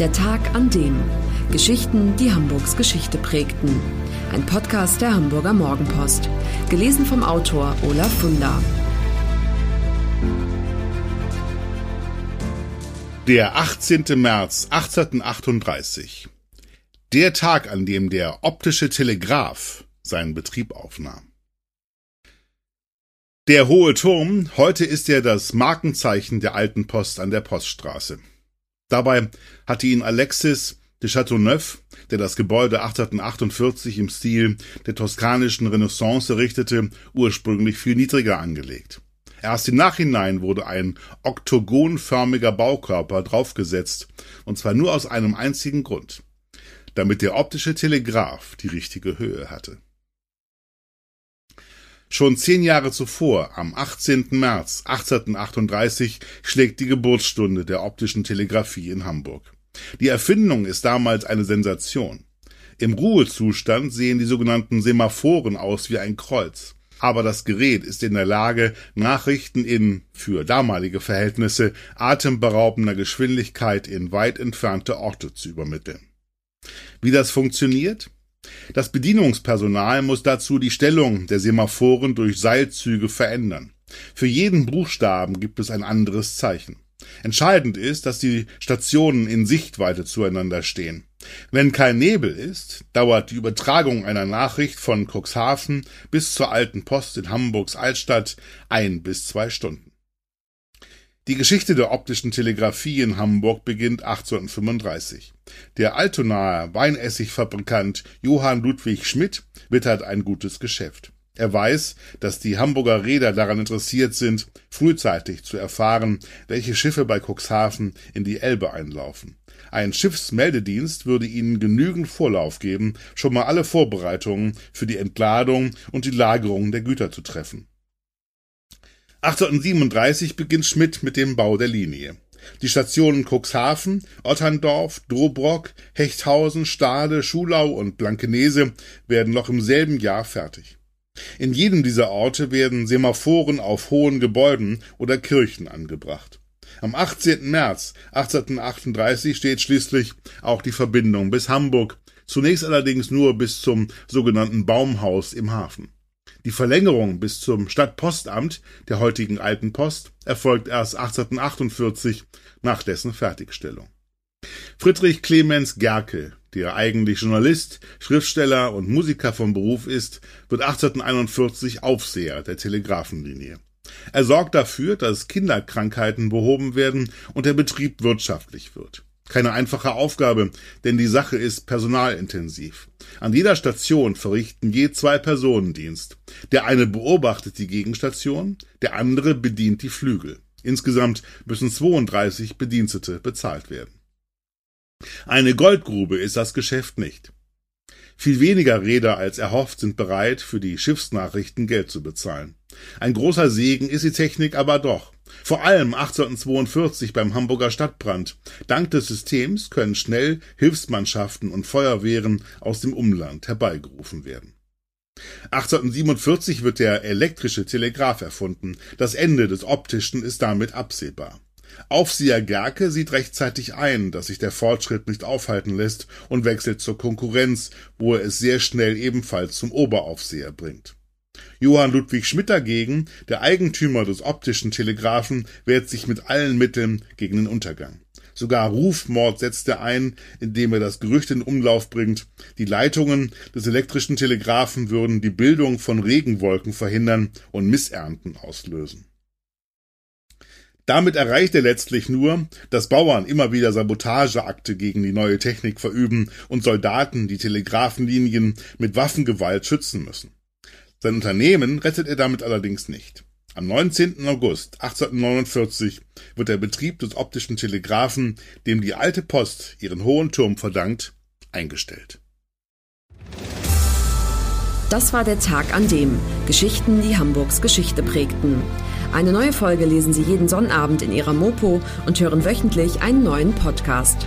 Der Tag an dem. Geschichten, die Hamburgs Geschichte prägten. Ein Podcast der Hamburger Morgenpost. Gelesen vom Autor Olaf Funder. Der 18. März 1838. Der Tag, an dem der optische Telegraph seinen Betrieb aufnahm. Der hohe Turm, heute ist er das Markenzeichen der alten Post an der Poststraße. Dabei hatte ihn Alexis de Chateauneuf, der das Gebäude 1848 im Stil der toskanischen Renaissance errichtete, ursprünglich viel niedriger angelegt. Erst im Nachhinein wurde ein oktogonförmiger Baukörper draufgesetzt, und zwar nur aus einem einzigen Grund, damit der optische Telegraph die richtige Höhe hatte. Schon zehn Jahre zuvor, am 18. März 1838, schlägt die Geburtsstunde der optischen Telegrafie in Hamburg. Die Erfindung ist damals eine Sensation. Im Ruhezustand sehen die sogenannten Semaphoren aus wie ein Kreuz. Aber das Gerät ist in der Lage, Nachrichten in, für damalige Verhältnisse, atemberaubender Geschwindigkeit in weit entfernte Orte zu übermitteln. Wie das funktioniert? Das Bedienungspersonal muss dazu die Stellung der Semaphoren durch Seilzüge verändern. Für jeden Buchstaben gibt es ein anderes Zeichen. Entscheidend ist, dass die Stationen in Sichtweite zueinander stehen. Wenn kein Nebel ist, dauert die Übertragung einer Nachricht von Cuxhaven bis zur alten Post in Hamburgs Altstadt ein bis zwei Stunden. Die Geschichte der optischen Telegrafie in Hamburg beginnt 1835. Der Altonaer Weinessigfabrikant Johann Ludwig Schmidt wittert ein gutes Geschäft. Er weiß, dass die Hamburger Räder daran interessiert sind, frühzeitig zu erfahren, welche Schiffe bei Cuxhaven in die Elbe einlaufen. Ein Schiffsmeldedienst würde ihnen genügend Vorlauf geben, schon mal alle Vorbereitungen für die Entladung und die Lagerung der Güter zu treffen. 1837 beginnt Schmidt mit dem Bau der Linie. Die Stationen Cuxhaven, Otterndorf, Dobrock, Hechthausen, Stade, Schulau und Blankenese werden noch im selben Jahr fertig. In jedem dieser Orte werden Semaphoren auf hohen Gebäuden oder Kirchen angebracht. Am 18. März 1838 steht schließlich auch die Verbindung bis Hamburg, zunächst allerdings nur bis zum sogenannten Baumhaus im Hafen. Die Verlängerung bis zum Stadtpostamt der heutigen Alten Post erfolgt erst 1848 nach dessen Fertigstellung. Friedrich Clemens Gerke, der eigentlich Journalist, Schriftsteller und Musiker vom Beruf ist, wird 1841 Aufseher der Telegrafenlinie. Er sorgt dafür, dass Kinderkrankheiten behoben werden und der Betrieb wirtschaftlich wird. Keine einfache Aufgabe, denn die Sache ist personalintensiv. An jeder Station verrichten je zwei Personen Dienst. Der eine beobachtet die Gegenstation, der andere bedient die Flügel. Insgesamt müssen 32 Bedienstete bezahlt werden. Eine Goldgrube ist das Geschäft nicht. Viel weniger Räder als erhofft sind bereit, für die Schiffsnachrichten Geld zu bezahlen. Ein großer Segen ist die Technik aber doch. Vor allem 1842 beim Hamburger Stadtbrand. Dank des Systems können schnell Hilfsmannschaften und Feuerwehren aus dem Umland herbeigerufen werden. 1847 wird der elektrische Telegraph erfunden. Das Ende des optischen ist damit absehbar. Aufseher Gerke sieht rechtzeitig ein, dass sich der Fortschritt nicht aufhalten lässt und wechselt zur Konkurrenz, wo er es sehr schnell ebenfalls zum Oberaufseher bringt. Johann Ludwig Schmidt dagegen, der Eigentümer des optischen Telegraphen, wehrt sich mit allen Mitteln gegen den Untergang. Sogar Rufmord setzt er ein, indem er das Gerücht in Umlauf bringt, die Leitungen des elektrischen Telegraphen würden die Bildung von Regenwolken verhindern und Missernten auslösen. Damit erreicht er letztlich nur, dass Bauern immer wieder Sabotageakte gegen die neue Technik verüben und Soldaten die Telegrafenlinien mit Waffengewalt schützen müssen. Sein Unternehmen rettet er damit allerdings nicht. Am 19. August 1849 wird der Betrieb des optischen Telegraphen, dem die alte Post ihren hohen Turm verdankt, eingestellt. Das war der Tag an dem Geschichten, die Hamburgs Geschichte prägten. Eine neue Folge lesen Sie jeden Sonnabend in Ihrer Mopo und hören wöchentlich einen neuen Podcast.